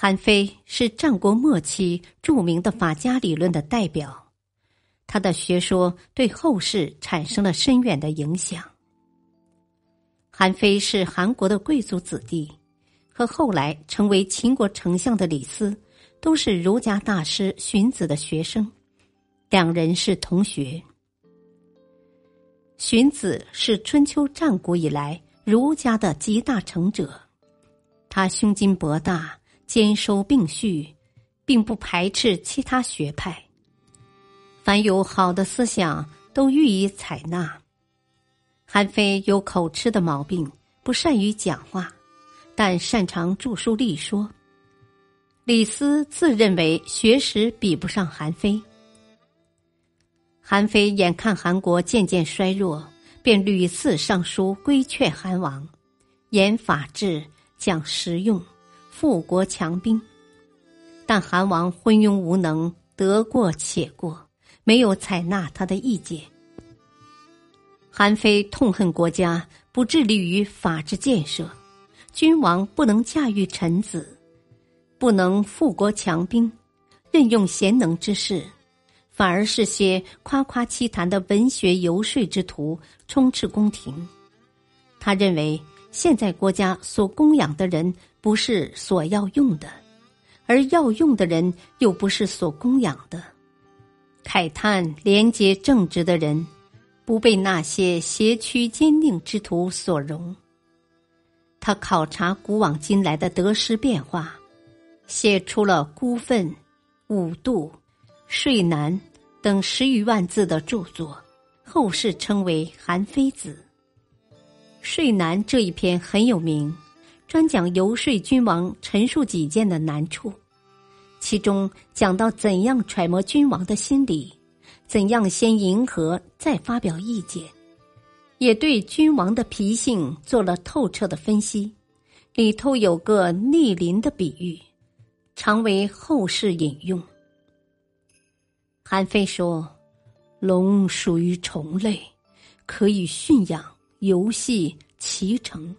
韩非是战国末期著名的法家理论的代表，他的学说对后世产生了深远的影响。韩非是韩国的贵族子弟，和后来成为秦国丞相的李斯都是儒家大师荀子的学生，两人是同学。荀子是春秋战国以来儒家的集大成者，他胸襟博大。兼收并蓄，并不排斥其他学派。凡有好的思想，都予以采纳。韩非有口吃的毛病，不善于讲话，但擅长著书立说。李斯自认为学识比不上韩非。韩非眼看韩国渐渐衰弱，便屡次上书规劝韩王，严法治，讲实用。富国强兵，但韩王昏庸无能，得过且过，没有采纳他的意见。韩非痛恨国家不致力于法治建设，君王不能驾驭臣子，不能富国强兵，任用贤能之士，反而是些夸夸其谈的文学游说之徒充斥宫廷。他认为。现在国家所供养的人不是所要用的，而要用的人又不是所供养的。慨叹廉洁正直的人，不被那些邪曲坚定之徒所容。他考察古往今来的得失变化，写出了《孤愤》《五度》《睡难》等十余万字的著作，后世称为《韩非子》。睡难这一篇很有名，专讲游说君王陈述己见的难处，其中讲到怎样揣摩君王的心理，怎样先迎合再发表意见，也对君王的脾性做了透彻的分析。里头有个逆鳞的比喻，常为后世引用。韩非说：“龙属于虫类，可以驯养。”游戏骑乘，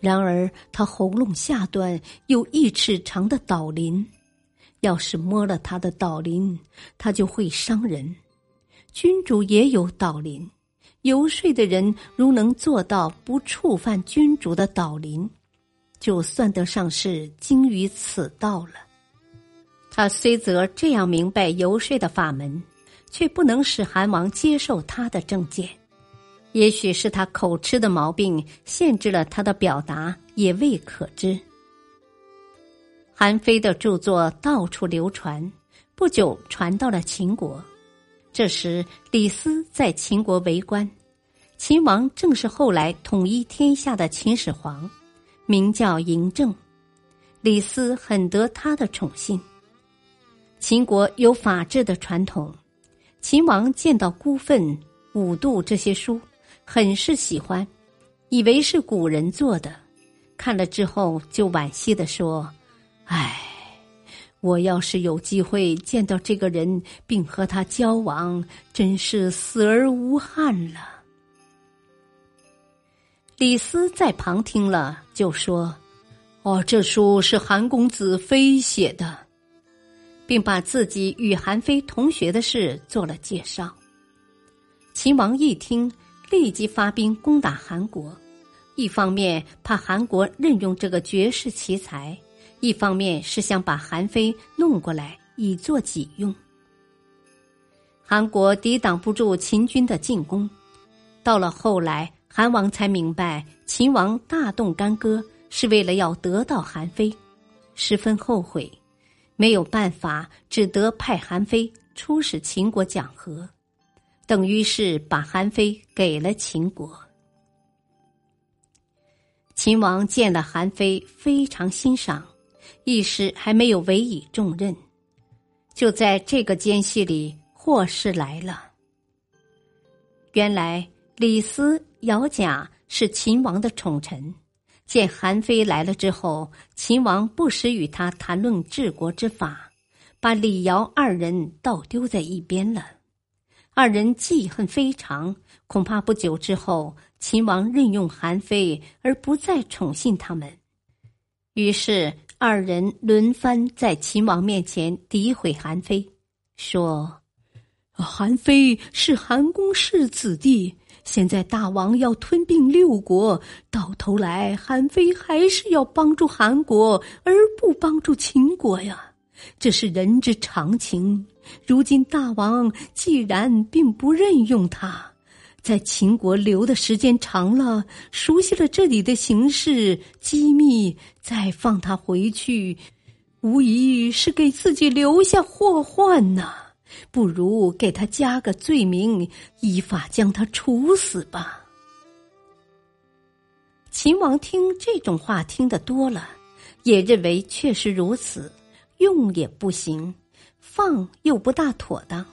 然而他喉咙下端有一尺长的导鳞，要是摸了他的导鳞，他就会伤人。君主也有导鳞，游说的人如能做到不触犯君主的导鳞，就算得上是精于此道了。他虽则这样明白游说的法门，却不能使韩王接受他的政见。也许是他口吃的毛病限制了他的表达，也未可知。韩非的著作到处流传，不久传到了秦国。这时李斯在秦国为官，秦王正是后来统一天下的秦始皇，名叫嬴政。李斯很得他的宠信。秦国有法治的传统，秦王见到《孤愤》《五度》这些书。很是喜欢，以为是古人做的，看了之后就惋惜的说：“唉，我要是有机会见到这个人，并和他交往，真是死而无憾了。”李斯在旁听了，就说：“哦，这书是韩公子非写的，并把自己与韩非同学的事做了介绍。”秦王一听。立即发兵攻打韩国，一方面怕韩国任用这个绝世奇才，一方面是想把韩非弄过来以作己用。韩国抵挡不住秦军的进攻，到了后来，韩王才明白秦王大动干戈是为了要得到韩非，十分后悔，没有办法，只得派韩非出使秦国讲和。等于是把韩非给了秦国。秦王见了韩非，非常欣赏，一时还没有委以重任。就在这个间隙里，祸事来了。原来李斯、姚贾是秦王的宠臣，见韩非来了之后，秦王不时与他谈论治国之法，把李姚二人倒丢在一边了。二人记恨非常，恐怕不久之后，秦王任用韩非而不再宠信他们。于是。二人轮番在秦王面前诋毁韩非，说：“韩非是韩公氏子弟，现在大王要吞并六国，到头来韩非还是要帮助韩国，而不帮助秦国呀，这是人之常情。如今大王既然并不任用他。”在秦国留的时间长了，熟悉了这里的形势机密，再放他回去，无疑是给自己留下祸患呐。不如给他加个罪名，依法将他处死吧。秦王听这种话听得多了，也认为确实如此，用也不行，放又不大妥当。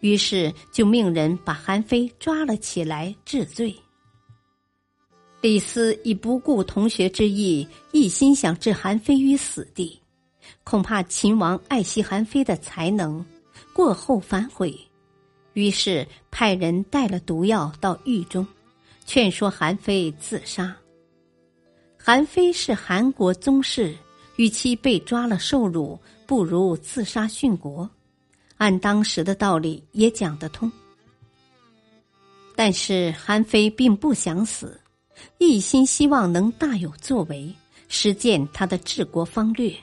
于是就命人把韩非抓了起来治罪。李斯已不顾同学之意，一心想置韩非于死地，恐怕秦王爱惜韩非的才能，过后反悔，于是派人带了毒药到狱中，劝说韩非自杀。韩非是韩国宗室，与其被抓了受辱，不如自杀殉国。按当时的道理也讲得通，但是韩非并不想死，一心希望能大有作为，实践他的治国方略，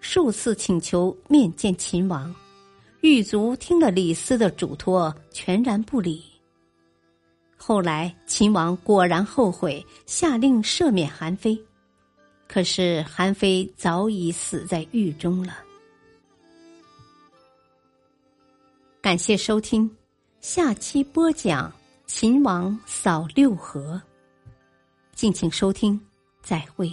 数次请求面见秦王，狱卒听了李斯的嘱托，全然不理。后来秦王果然后悔，下令赦免韩非，可是韩非早已死在狱中了。感谢收听，下期播讲秦王扫六合。敬请收听，再会。